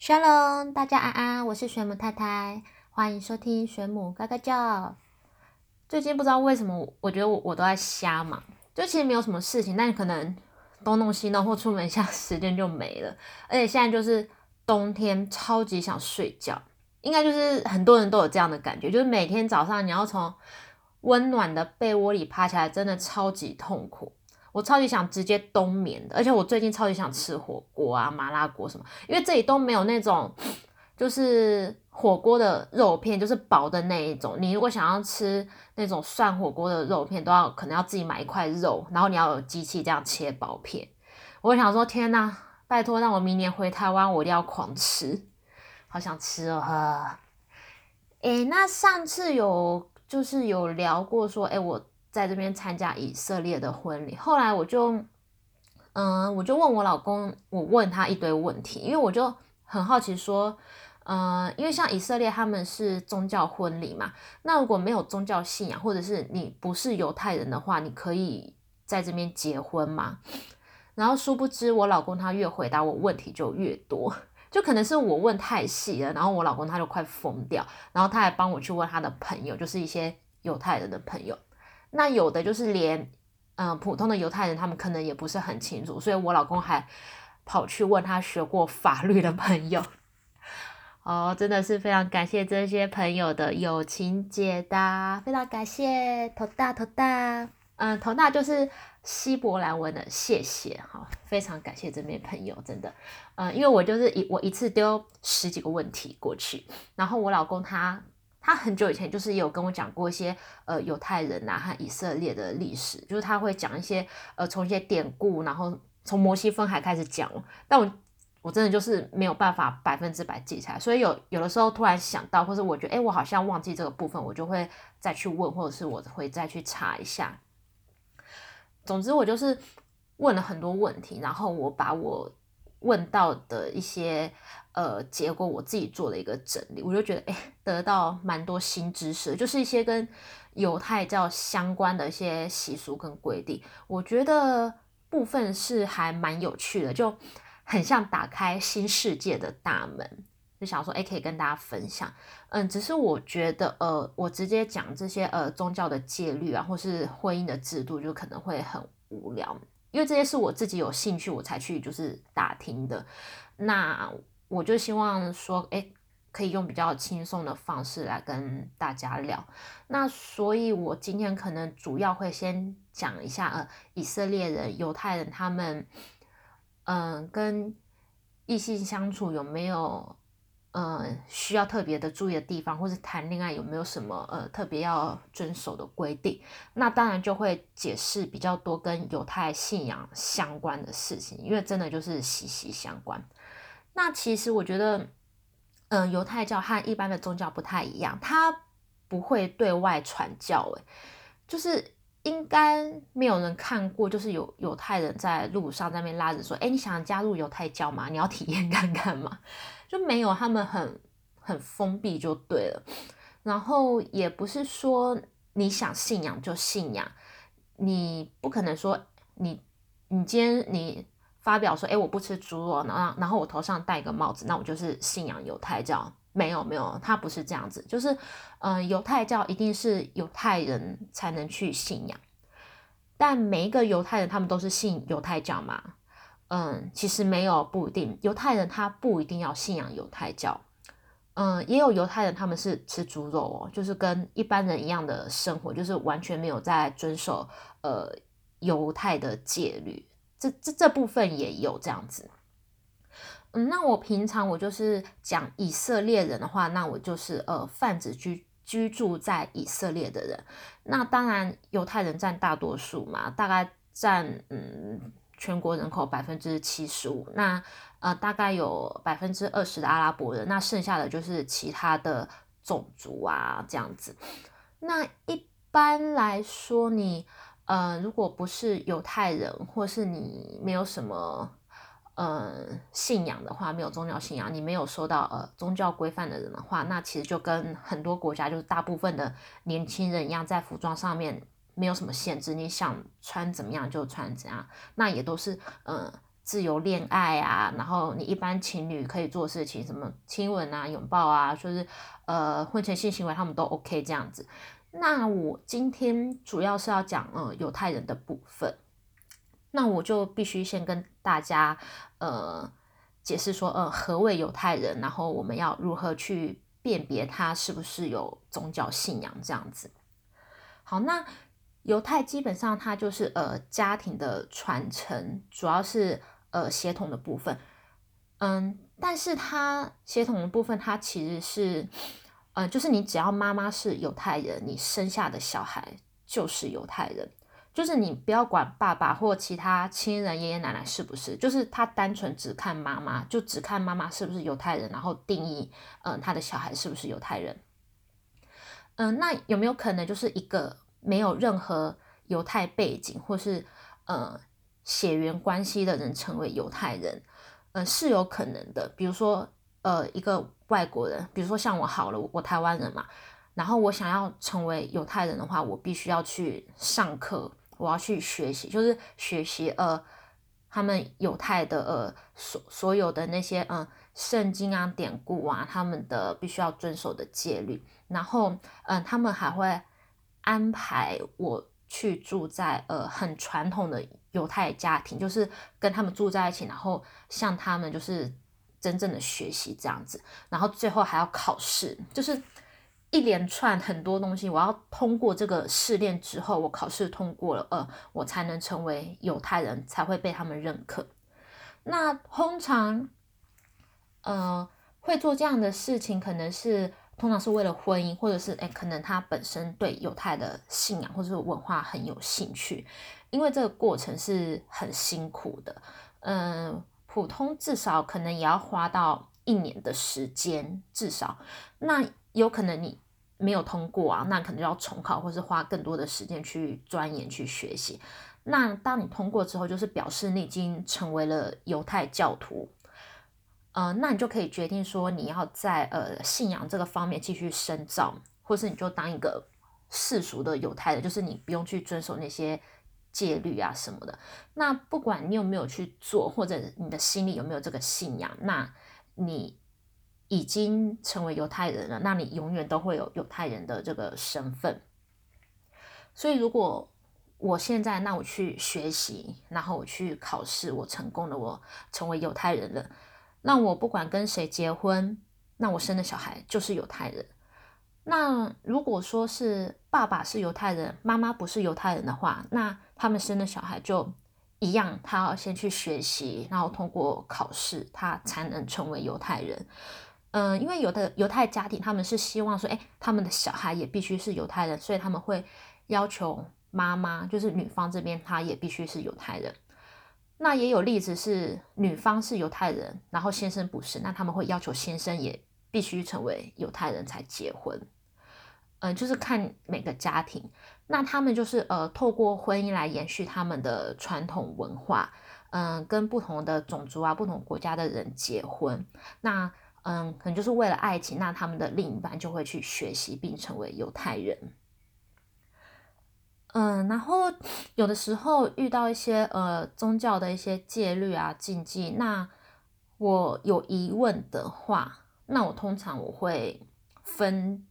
Shalom，大家安安，我是水母太太，欢迎收听水母嘎嘎叫。最近不知道为什么，我觉得我我都在瞎忙，就其实没有什么事情，但可能东弄西弄或出门一下 时间就没了。而且现在就是冬天，超级想睡觉，应该就是很多人都有这样的感觉，就是每天早上你要从温暖的被窝里爬起来，真的超级痛苦。我超级想直接冬眠的，而且我最近超级想吃火锅啊、麻辣锅什么，因为这里都没有那种就是火锅的肉片，就是薄的那一种。你如果想要吃那种涮火锅的肉片，都要可能要自己买一块肉，然后你要有机器这样切薄片。我想说，天呐，拜托让我明年回台湾，我一定要狂吃，好想吃哦！哈，诶，那上次有就是有聊过说，诶，我。在这边参加以色列的婚礼，后来我就，嗯，我就问我老公，我问他一堆问题，因为我就很好奇说，嗯，因为像以色列他们是宗教婚礼嘛，那如果没有宗教信仰，或者是你不是犹太人的话，你可以在这边结婚吗？然后殊不知我老公他越回答我问题就越多，就可能是我问太细了，然后我老公他就快疯掉，然后他还帮我去问他的朋友，就是一些犹太人的朋友。那有的就是连，嗯，普通的犹太人他们可能也不是很清楚，所以我老公还跑去问他学过法律的朋友。哦，真的是非常感谢这些朋友的友情解答，非常感谢头大头大，嗯，头大就是希伯来文的谢谢，哈，非常感谢这边朋友，真的，嗯，因为我就是一我一次丢十几个问题过去，然后我老公他。他很久以前就是有跟我讲过一些呃犹太人呐和以色列的历史，就是他会讲一些呃从一些典故，然后从摩西分海开始讲。但我我真的就是没有办法百分之百记起来，所以有有的时候突然想到，或者我觉得哎我好像忘记这个部分，我就会再去问，或者是我会再去查一下。总之我就是问了很多问题，然后我把我。问到的一些呃结果，我自己做了一个整理，我就觉得哎，得到蛮多新知识，就是一些跟犹太教相关的一些习俗跟规定，我觉得部分是还蛮有趣的，就很像打开新世界的大门，就想说哎，可以跟大家分享。嗯，只是我觉得呃，我直接讲这些呃宗教的戒律啊，或是婚姻的制度，就可能会很无聊。因为这些是我自己有兴趣，我才去就是打听的。那我就希望说，哎，可以用比较轻松的方式来跟大家聊。那所以，我今天可能主要会先讲一下，呃，以色列人、犹太人他们，嗯，跟异性相处有没有？呃，需要特别的注意的地方，或是谈恋爱有没有什么呃特别要遵守的规定？那当然就会解释比较多跟犹太信仰相关的事情，因为真的就是息息相关。那其实我觉得，嗯，犹太教和一般的宗教不太一样，它不会对外传教，诶，就是应该没有人看过，就是有犹太人在路上在那边拉着说，哎，你想加入犹太教吗？你要体验看看吗？就没有他们很很封闭就对了，然后也不是说你想信仰就信仰，你不可能说你你今天你发表说，哎，我不吃猪肉，然后然后我头上戴个帽子，那我就是信仰犹太教。没有没有，他不是这样子，就是嗯，犹太教一定是犹太人才能去信仰，但每一个犹太人他们都是信犹太教嘛。嗯，其实没有不一定，犹太人他不一定要信仰犹太教，嗯，也有犹太人他们是吃猪肉哦，就是跟一般人一样的生活，就是完全没有在遵守呃犹太的戒律，这这这部分也有这样子。嗯，那我平常我就是讲以色列人的话，那我就是呃泛指居居住在以色列的人，那当然犹太人占大多数嘛，大概占嗯。全国人口百分之七十五，那呃大概有百分之二十的阿拉伯人，那剩下的就是其他的种族啊这样子。那一般来说，你呃如果不是犹太人，或是你没有什么呃信仰的话，没有宗教信仰，你没有受到呃宗教规范的人的话，那其实就跟很多国家就是大部分的年轻人一样，在服装上面。没有什么限制，你想穿怎么样就穿怎样，那也都是呃自由恋爱啊，然后你一般情侣可以做事情，什么亲吻啊、拥抱啊，就是呃婚前性行为，他们都 OK 这样子。那我今天主要是要讲呃犹太人的部分，那我就必须先跟大家呃解释说呃何谓犹太人，然后我们要如何去辨别他是不是有宗教信仰这样子。好，那犹太基本上它就是呃家庭的传承，主要是呃血统的部分，嗯，但是它血统的部分它其实是。呃，就是你只要妈妈是犹太人，你生下的小孩就是犹太人。就是你不要管爸爸或其他亲人、爷爷奶奶是不是，就是他单纯只看妈妈，就只看妈妈是不是犹太人，然后定义，嗯，他的小孩是不是犹太人。嗯，那有没有可能就是一个没有任何犹太背景或是呃血缘关系的人成为犹太人？嗯，是有可能的。比如说，呃，一个。外国人，比如说像我好了，我台湾人嘛，然后我想要成为犹太人的话，我必须要去上课，我要去学习，就是学习呃他们犹太的呃所所有的那些嗯圣经啊典故啊，他们的必须要遵守的戒律，然后嗯他们还会安排我去住在呃很传统的犹太家庭，就是跟他们住在一起，然后向他们就是。真正的学习这样子，然后最后还要考试，就是一连串很多东西，我要通过这个试炼之后，我考试通过了，呃，我才能成为犹太人，才会被他们认可。那通常，呃，会做这样的事情，可能是通常是为了婚姻，或者是哎，可能他本身对犹太的信仰或者是文化很有兴趣，因为这个过程是很辛苦的，嗯。普通至少可能也要花到一年的时间，至少那有可能你没有通过啊，那可能就要重考，或是花更多的时间去钻研去学习。那当你通过之后，就是表示你已经成为了犹太教徒，呃，那你就可以决定说你要在呃信仰这个方面继续深造，或是你就当一个世俗的犹太人，就是你不用去遵守那些。戒律啊什么的，那不管你有没有去做，或者你的心里有没有这个信仰，那你已经成为犹太人了，那你永远都会有犹太人的这个身份。所以，如果我现在那我去学习，然后我去考试，我成功了，我成为犹太人了，那我不管跟谁结婚，那我生的小孩就是犹太人。那如果说是爸爸是犹太人，妈妈不是犹太人的话，那他们生的小孩就一样，他要先去学习，然后通过考试，他才能成为犹太人。嗯，因为有的犹太家庭他们是希望说，哎，他们的小孩也必须是犹太人，所以他们会要求妈妈，就是女方这边，她也必须是犹太人。那也有例子是女方是犹太人，然后先生不是，那他们会要求先生也必须成为犹太人才结婚。嗯，就是看每个家庭，那他们就是呃，透过婚姻来延续他们的传统文化，嗯，跟不同的种族啊、不同国家的人结婚，那嗯，可能就是为了爱情，那他们的另一半就会去学习并成为犹太人。嗯，然后有的时候遇到一些呃宗教的一些戒律啊、禁忌，那我有疑问的话，那我通常我会分。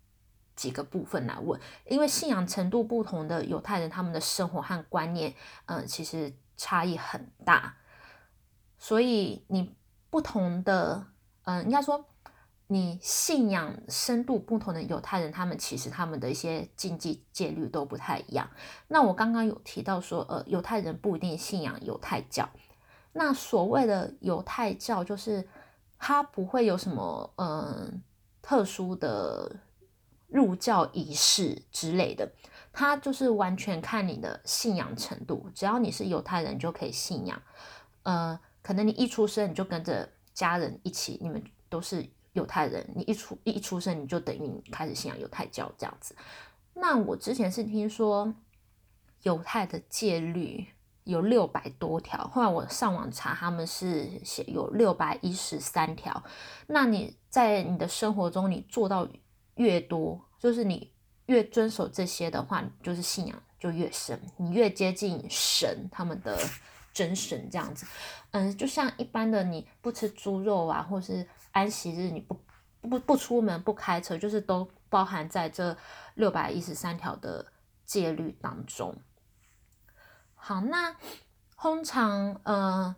几个部分来问，因为信仰程度不同的犹太人，他们的生活和观念，嗯，其实差异很大。所以你不同的，嗯，应该说你信仰深度不同的犹太人，他们其实他们的一些禁忌戒律都不太一样。那我刚刚有提到说，呃，犹太人不一定信仰犹太教。那所谓的犹太教，就是它不会有什么，嗯，特殊的。入教仪式之类的，他就是完全看你的信仰程度。只要你是犹太人，就可以信仰。呃，可能你一出生你就跟着家人一起，你们都是犹太人。你一出一出生你就等于开始信仰犹太教这样子。那我之前是听说犹太的戒律有六百多条，后来我上网查，他们是写有六百一十三条。那你在你的生活中，你做到？越多，就是你越遵守这些的话，就是信仰就越深，你越接近神他们的真神这样子。嗯，就像一般的你不吃猪肉啊，或是安息日你不不不出门不开车，就是都包含在这六百一十三条的戒律当中。好，那通常呃，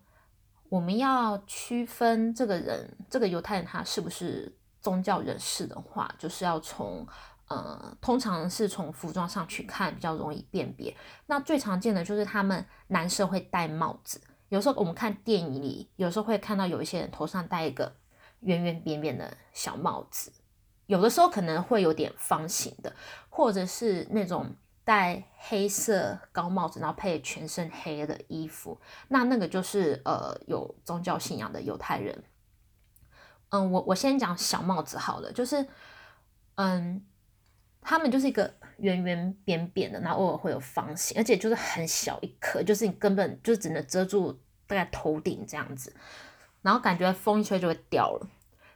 我们要区分这个人，这个犹太人他是不是宗教人士的话，就是要从呃，通常是从服装上去看，比较容易辨别。那最常见的就是他们男生会戴帽子，有时候我们看电影里，有时候会看到有一些人头上戴一个圆圆扁扁的小帽子，有的时候可能会有点方形的，或者是那种。戴黑色高帽子，然后配全身黑的衣服，那那个就是呃有宗教信仰的犹太人。嗯，我我先讲小帽子好了，就是嗯，它们就是一个圆圆扁扁的，然后偶尔会有方形，而且就是很小一颗，就是你根本就只能遮住大概头顶这样子，然后感觉风一吹就会掉了。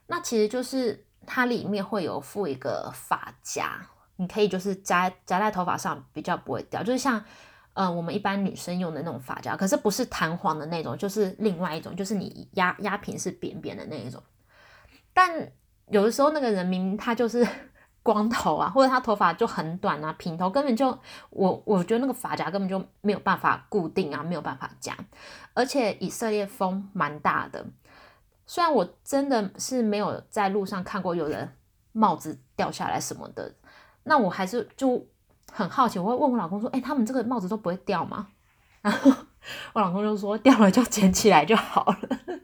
那其实就是它里面会有附一个发夹。你可以就是夹夹在头发上，比较不会掉，就是像，呃，我们一般女生用的那种发夹，可是不是弹簧的那种，就是另外一种，就是你压压平是扁扁的那一种。但有的时候那个人明明他就是光头啊，或者他头发就很短啊，平头根本就我我觉得那个发夹根本就没有办法固定啊，没有办法夹，而且以色列风蛮大的，虽然我真的是没有在路上看过有人帽子掉下来什么的。那我还是就很好奇，我会问我老公说：“哎，他们这个帽子都不会掉吗？”然后我老公就说：“掉了就捡起来就好了。”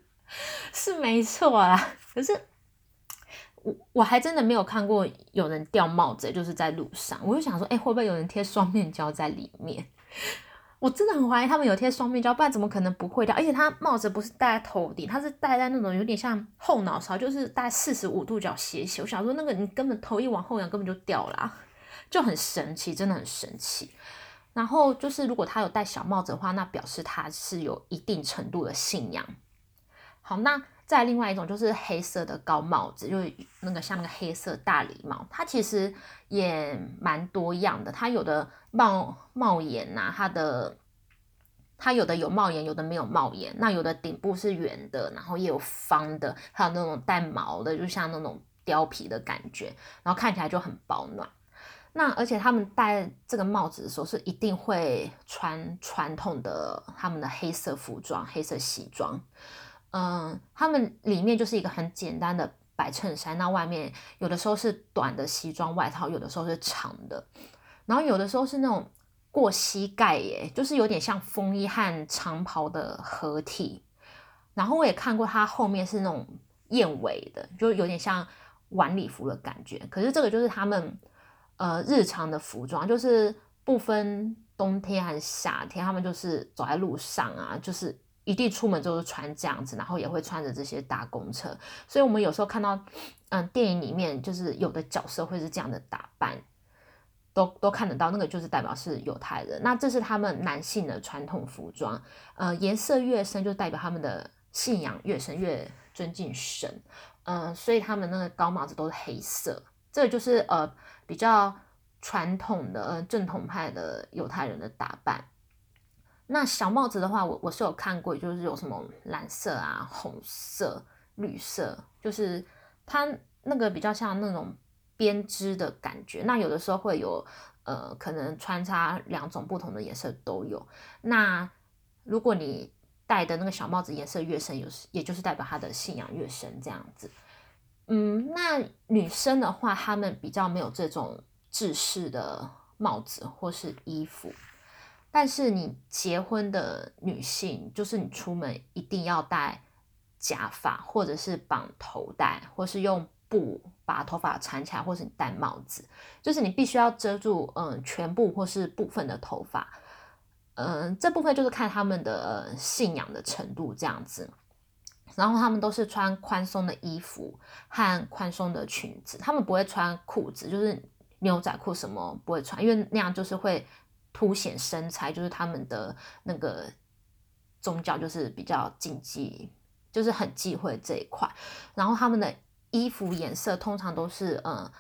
是没错啦，可是我我还真的没有看过有人掉帽子，就是在路上。我就想说：“哎，会不会有人贴双面胶在里面？” 我真的很怀疑他们有贴双面胶，不然怎么可能不会掉？而且他帽子不是戴在头顶，他是戴在那种有点像后脑勺，就是戴四十五度角斜斜。我想说，那个你根本头一往后仰，根本就掉了，就很神奇，真的很神奇。然后就是如果他有戴小帽子的话，那表示他是有一定程度的信仰。好，那再另外一种就是黑色的高帽子，就是那个像那个黑色大礼帽，它其实也蛮多样的，它有的。帽帽檐呐，它的它有的有帽檐，有的没有帽檐。那有的顶部是圆的，然后也有方的，还有那种带毛的，就像那种貂皮的感觉，然后看起来就很保暖。那而且他们戴这个帽子的时候，是一定会穿传统的他们的黑色服装，黑色西装。嗯，他们里面就是一个很简单的白衬衫，那外面有的时候是短的西装外套，有的时候是长的。然后有的时候是那种过膝盖耶，就是有点像风衣和长袍的合体。然后我也看过它后面是那种燕尾的，就有点像晚礼服的感觉。可是这个就是他们呃日常的服装，就是不分冬天还是夏天，他们就是走在路上啊，就是一定出门就是穿这样子，然后也会穿着这些搭公车。所以我们有时候看到嗯电影里面，就是有的角色会是这样的打扮。都都看得到，那个就是代表是犹太人。那这是他们男性的传统服装，呃，颜色越深就代表他们的信仰越深，越尊敬神。嗯，所以他们那个高帽子都是黑色，这个就是呃比较传统的正统派的犹太人的打扮。那小帽子的话，我我是有看过，就是有什么蓝色啊、红色、绿色，就是它那个比较像那种。编织的感觉，那有的时候会有，呃，可能穿插两种不同的颜色都有。那如果你戴的那个小帽子颜色越深，有时也就是代表他的信仰越深这样子。嗯，那女生的话，她们比较没有这种制式的帽子或是衣服，但是你结婚的女性，就是你出门一定要戴假发，或者是绑头带，或是用。布把头发缠起来，或是你戴帽子，就是你必须要遮住嗯全部或是部分的头发，嗯这部分就是看他们的信仰的程度这样子。然后他们都是穿宽松的衣服和宽松的裙子，他们不会穿裤子，就是牛仔裤什么不会穿，因为那样就是会凸显身材，就是他们的那个宗教就是比较禁忌，就是很忌讳这一块。然后他们的。衣服颜色通常都是嗯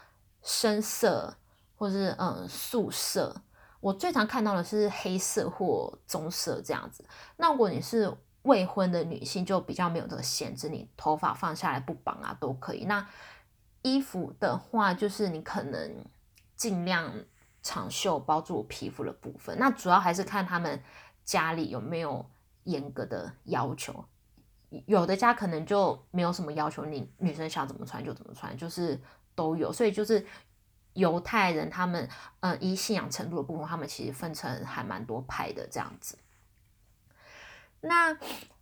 深色或是嗯素色，我最常看到的是黑色或棕色这样子。那如果你是未婚的女性，就比较没有这个限制，你头发放下来不绑啊都可以。那衣服的话，就是你可能尽量长袖包住皮肤的部分。那主要还是看他们家里有没有严格的要求。有的家可能就没有什么要求，你女生想怎么穿就怎么穿，就是都有。所以就是犹太人他们，嗯，依信仰程度的部分，他们其实分成还蛮多派的这样子。那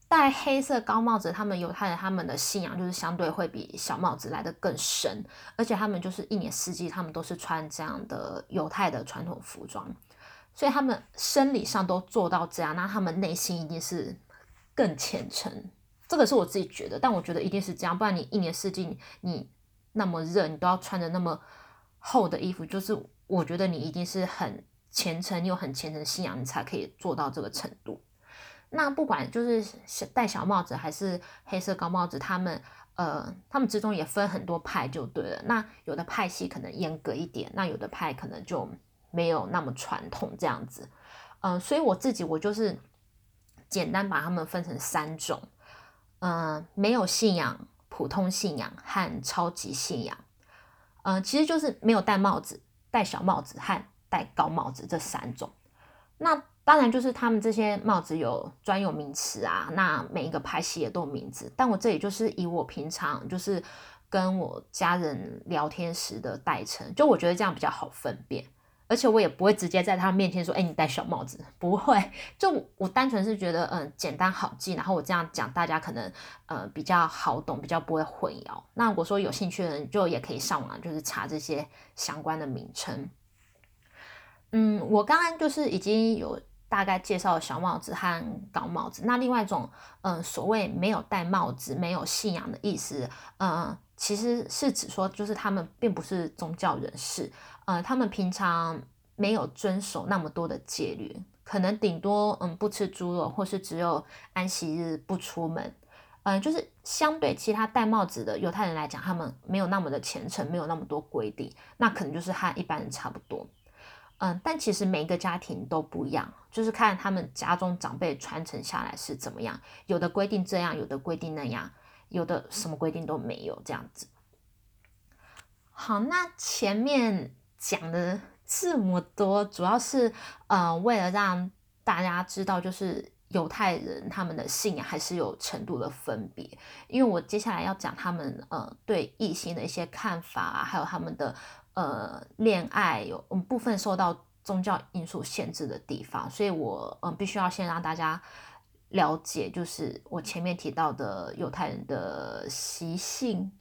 戴黑色高帽子，他们犹太人他们的信仰就是相对会比小帽子来的更深，而且他们就是一年四季他们都是穿这样的犹太的传统服装，所以他们生理上都做到这样，那他们内心一定是更虔诚。这个是我自己觉得，但我觉得一定是这样，不然你一年四季你那么热，你都要穿着那么厚的衣服，就是我觉得你一定是很虔诚，你有很虔诚的信仰，你才可以做到这个程度。那不管就是戴小帽子还是黑色高帽子，他们呃，他们之中也分很多派就对了。那有的派系可能严格一点，那有的派可能就没有那么传统这样子。嗯，所以我自己我就是简单把他们分成三种。嗯，没有信仰、普通信仰和超级信仰，嗯，其实就是没有戴帽子、戴小帽子和戴高帽子这三种。那当然就是他们这些帽子有专有名词啊，那每一个派系也都有名字。但我这里就是以我平常就是跟我家人聊天时的代称，就我觉得这样比较好分辨。而且我也不会直接在他们面前说，哎，你戴小帽子，不会。就我单纯是觉得，嗯，简单好记，然后我这样讲，大家可能，呃，比较好懂，比较不会混淆。那如果说有兴趣的人，就也可以上网，就是查这些相关的名称。嗯，我刚刚就是已经有大概介绍小帽子和高帽子。那另外一种，嗯，所谓没有戴帽子、没有信仰的意思，嗯，其实是指说，就是他们并不是宗教人士。呃，他们平常没有遵守那么多的戒律，可能顶多嗯不吃猪肉，或是只有安息日不出门，嗯，就是相对其他戴帽子的犹太人来讲，他们没有那么的虔诚，没有那么多规定，那可能就是和一般人差不多，嗯，但其实每一个家庭都不一样，就是看他们家中长辈传承下来是怎么样，有的规定这样，有的规定那样，有的什么规定都没有这样子。好，那前面。讲的这么多，主要是呃为了让大家知道，就是犹太人他们的信仰还是有程度的分别。因为我接下来要讲他们呃对异性的一些看法啊，还有他们的呃恋爱有部分受到宗教因素限制的地方，所以我嗯必须要先让大家了解，就是我前面提到的犹太人的习性。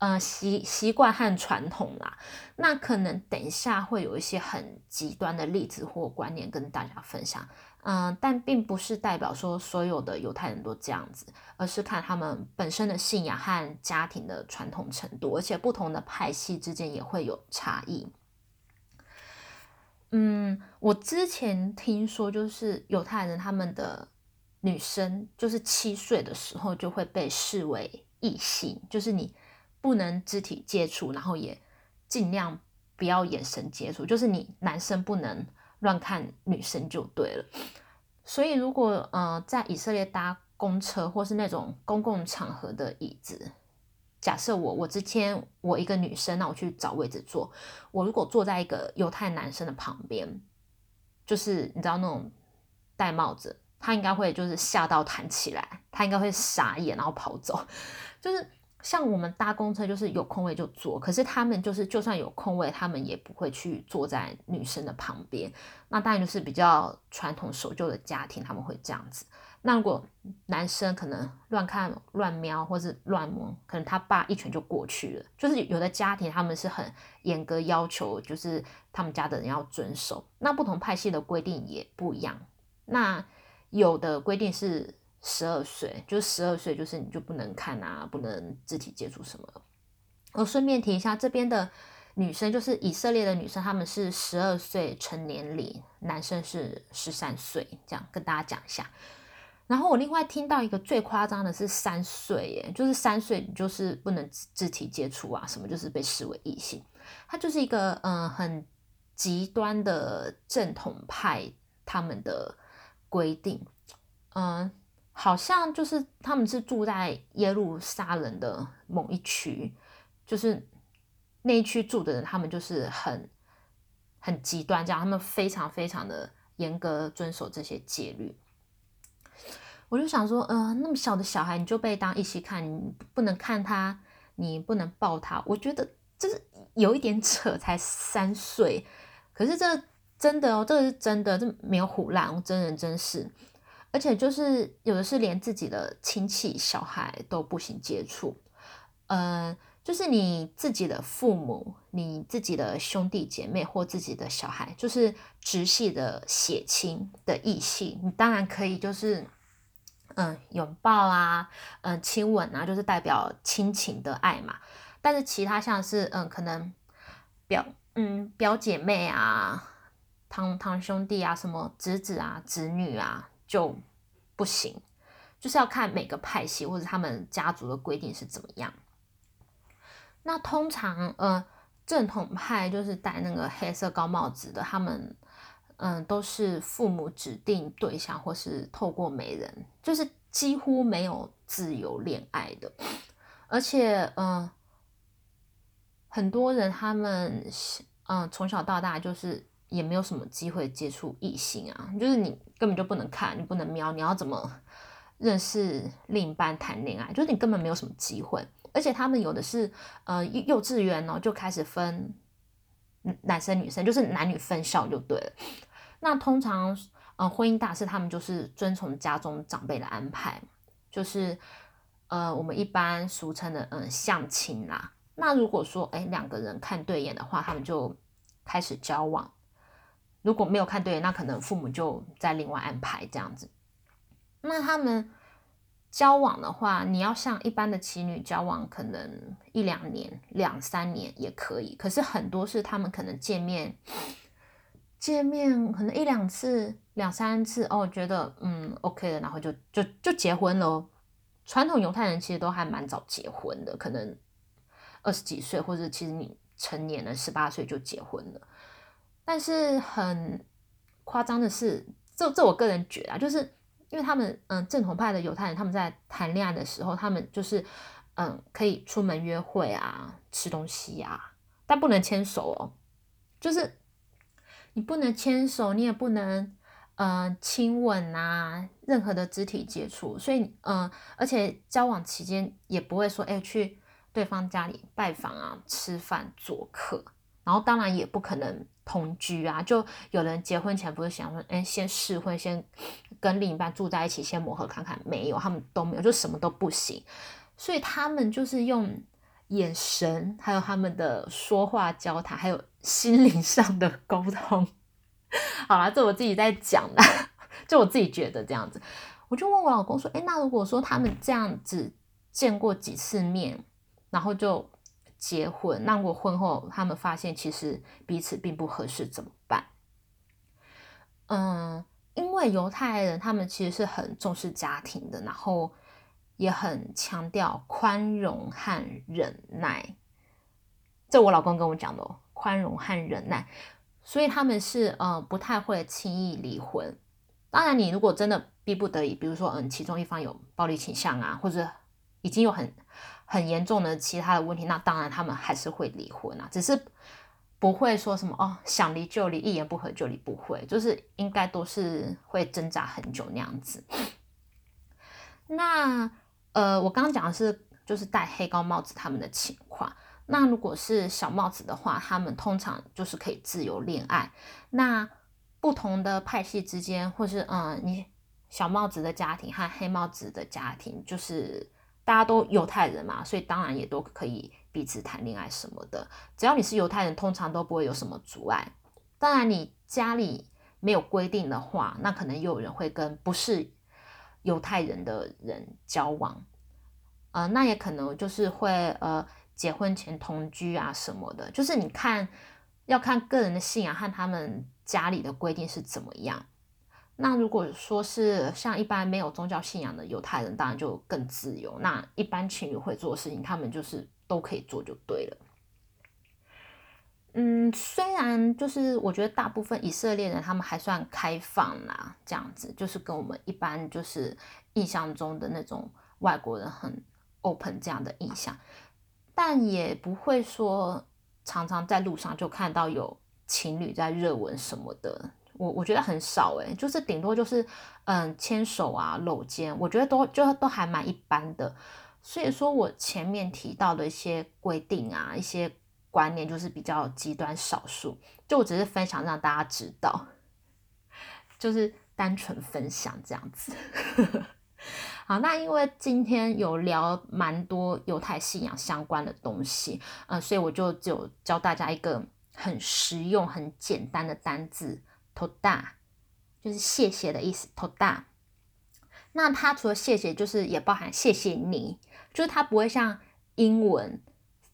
呃，习习惯和传统啦，那可能等一下会有一些很极端的例子或观念跟大家分享，嗯，但并不是代表说所有的犹太人都这样子，而是看他们本身的信仰和家庭的传统程度，而且不同的派系之间也会有差异。嗯，我之前听说，就是犹太人他们的女生，就是七岁的时候就会被视为异性，就是你。不能肢体接触，然后也尽量不要眼神接触，就是你男生不能乱看女生就对了。所以如果呃在以色列搭公车或是那种公共场合的椅子，假设我我之前我一个女生，那我去找位置坐，我如果坐在一个犹太男生的旁边，就是你知道那种戴帽子，他应该会就是吓到弹起来，他应该会傻眼然后跑走，就是。像我们搭公车就是有空位就坐，可是他们就是就算有空位，他们也不会去坐在女生的旁边。那当然就是比较传统守旧的家庭，他们会这样子。那如果男生可能乱看乱瞄或是乱摸，可能他爸一拳就过去了。就是有的家庭他们是很严格要求，就是他们家的人要遵守。那不同派系的规定也不一样。那有的规定是。十二岁就十二岁，就是你就不能看啊，不能肢体接触什么。我顺便提一下，这边的女生就是以色列的女生，她们是十二岁成年礼，男生是十三岁，这样跟大家讲一下。然后我另外听到一个最夸张的是三岁，耶，就是三岁你就是不能肢体接触啊，什么就是被视为异性。它就是一个嗯很极端的正统派他们的规定，嗯，好像就是他们是住在耶路撒冷的某一区，就是那一区住的人，他们就是很很极端，这样他们非常非常的严格遵守这些戒律。我就想说，呃，那么小的小孩你就被当一起看，你不能看他，你不能抱他，我觉得这是有一点 扯，才三岁。可是这真的哦，这个是真的，这没有唬烂，真人真事。而且就是有的是连自己的亲戚小孩都不行接触，嗯，就是你自己的父母、你自己的兄弟姐妹或自己的小孩，就是直系的血亲的异性，你当然可以就是。嗯，拥抱啊，嗯，亲吻啊，就是代表亲情的爱嘛。但是其他像是嗯，可能表嗯表姐妹啊、堂堂兄弟啊、什么侄子啊、侄女啊就不行，就是要看每个派系或者他们家族的规定是怎么样。那通常呃正统派就是戴那个黑色高帽子的，他们。嗯，都是父母指定对象，或是透过媒人，就是几乎没有自由恋爱的。而且，嗯，很多人他们，嗯，从小到大就是也没有什么机会接触异性啊，就是你根本就不能看，你不能瞄，你要怎么认识另一半谈恋爱？就是你根本没有什么机会。而且他们有的是，呃，幼稚园哦就开始分男生女生，就是男女分校就对了。那通常，呃，婚姻大事他们就是遵从家中长辈的安排，就是，呃，我们一般俗称的，嗯，相亲啦。那如果说，哎，两个人看对眼的话，他们就开始交往。如果没有看对，那可能父母就在另外安排这样子。那他们交往的话，你要像一般的情侣交往，可能一两年、两三年也可以。可是很多是他们可能见面。见面可能一两次、两三次哦，觉得嗯 OK 的，然后就就就结婚了。传统犹太人其实都还蛮早结婚的，可能二十几岁，或者其实你成年了十八岁就结婚了。但是很夸张的是，这这我个人觉得，就是因为他们嗯正统派的犹太人，他们在谈恋爱的时候，他们就是嗯可以出门约会啊、吃东西啊，但不能牵手哦，就是。你不能牵手，你也不能，呃，亲吻啊，任何的肢体接触。所以，嗯，而且交往期间也不会说，哎，去对方家里拜访啊，吃饭做客。然后，当然也不可能同居啊。就有人结婚前不是想说，哎，先试婚，先跟另一半住在一起，先磨合看看。没有，他们都没有，就什么都不行。所以他们就是用眼神，还有他们的说话交谈，还有。心灵上的沟通，好了，这我自己在讲的，就我自己觉得这样子，我就问我老公说：“哎，那如果说他们这样子见过几次面，然后就结婚，那如果婚后他们发现其实彼此并不合适，怎么办？”嗯，因为犹太人他们其实是很重视家庭的，然后也很强调宽容和忍耐，这我老公跟我讲的哦。宽容和忍耐，所以他们是呃不太会轻易离婚。当然，你如果真的逼不得已，比如说嗯其中一方有暴力倾向啊，或者已经有很很严重的其他的问题，那当然他们还是会离婚啊，只是不会说什么哦想离就离，一言不合就离，不会，就是应该都是会挣扎很久那样子。那呃我刚刚讲的是就是戴黑高帽子他们的情况。那如果是小帽子的话，他们通常就是可以自由恋爱。那不同的派系之间，或是嗯，你小帽子的家庭和黑帽子的家庭，就是大家都犹太人嘛，所以当然也都可以彼此谈恋爱什么的。只要你是犹太人，通常都不会有什么阻碍。当然，你家里没有规定的话，那可能又有人会跟不是犹太人的人交往。呃，那也可能就是会呃。结婚前同居啊什么的，就是你看要看个人的信仰和他们家里的规定是怎么样。那如果说是像一般没有宗教信仰的犹太人，当然就更自由。那一般情侣会做的事情，他们就是都可以做就对了。嗯，虽然就是我觉得大部分以色列人他们还算开放啦，这样子就是跟我们一般就是印象中的那种外国人很 open 这样的印象，但也不会说常常在路上就看到有情侣在热吻什么的，我我觉得很少诶，就是顶多就是嗯牵手啊搂肩，我觉得都就都还蛮一般的。所以说我前面提到的一些规定啊，一些。观念就是比较极端少数，就我只是分享让大家知道，就是单纯分享这样子。好，那因为今天有聊蛮多犹太信仰相关的东西，嗯，所以我就只有教大家一个很实用、很简单的单字“头大”，就是谢谢的意思。头大。那它除了谢谢，就是也包含谢谢你，就是它不会像英文。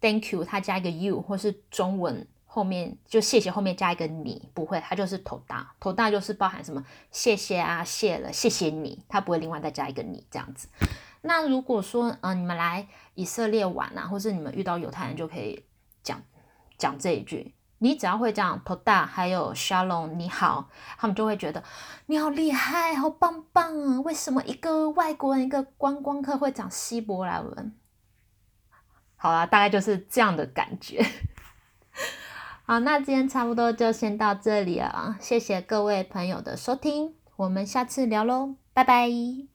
Thank you，它加一个 you，或是中文后面就谢谢后面加一个你，不会，它就是头大，头大就是包含什么谢谢啊，谢了，谢谢你，它不会另外再加一个你这样子。那如果说，嗯，你们来以色列玩啊，或是你们遇到犹太人，就可以讲讲这一句，你只要会讲头大，还有 shalom，你好，他们就会觉得你好厉害，好棒棒啊！为什么一个外国人，一个观光客会讲希伯来文？好啦，大概就是这样的感觉。好，那今天差不多就先到这里了，谢谢各位朋友的收听，我们下次聊喽，拜拜。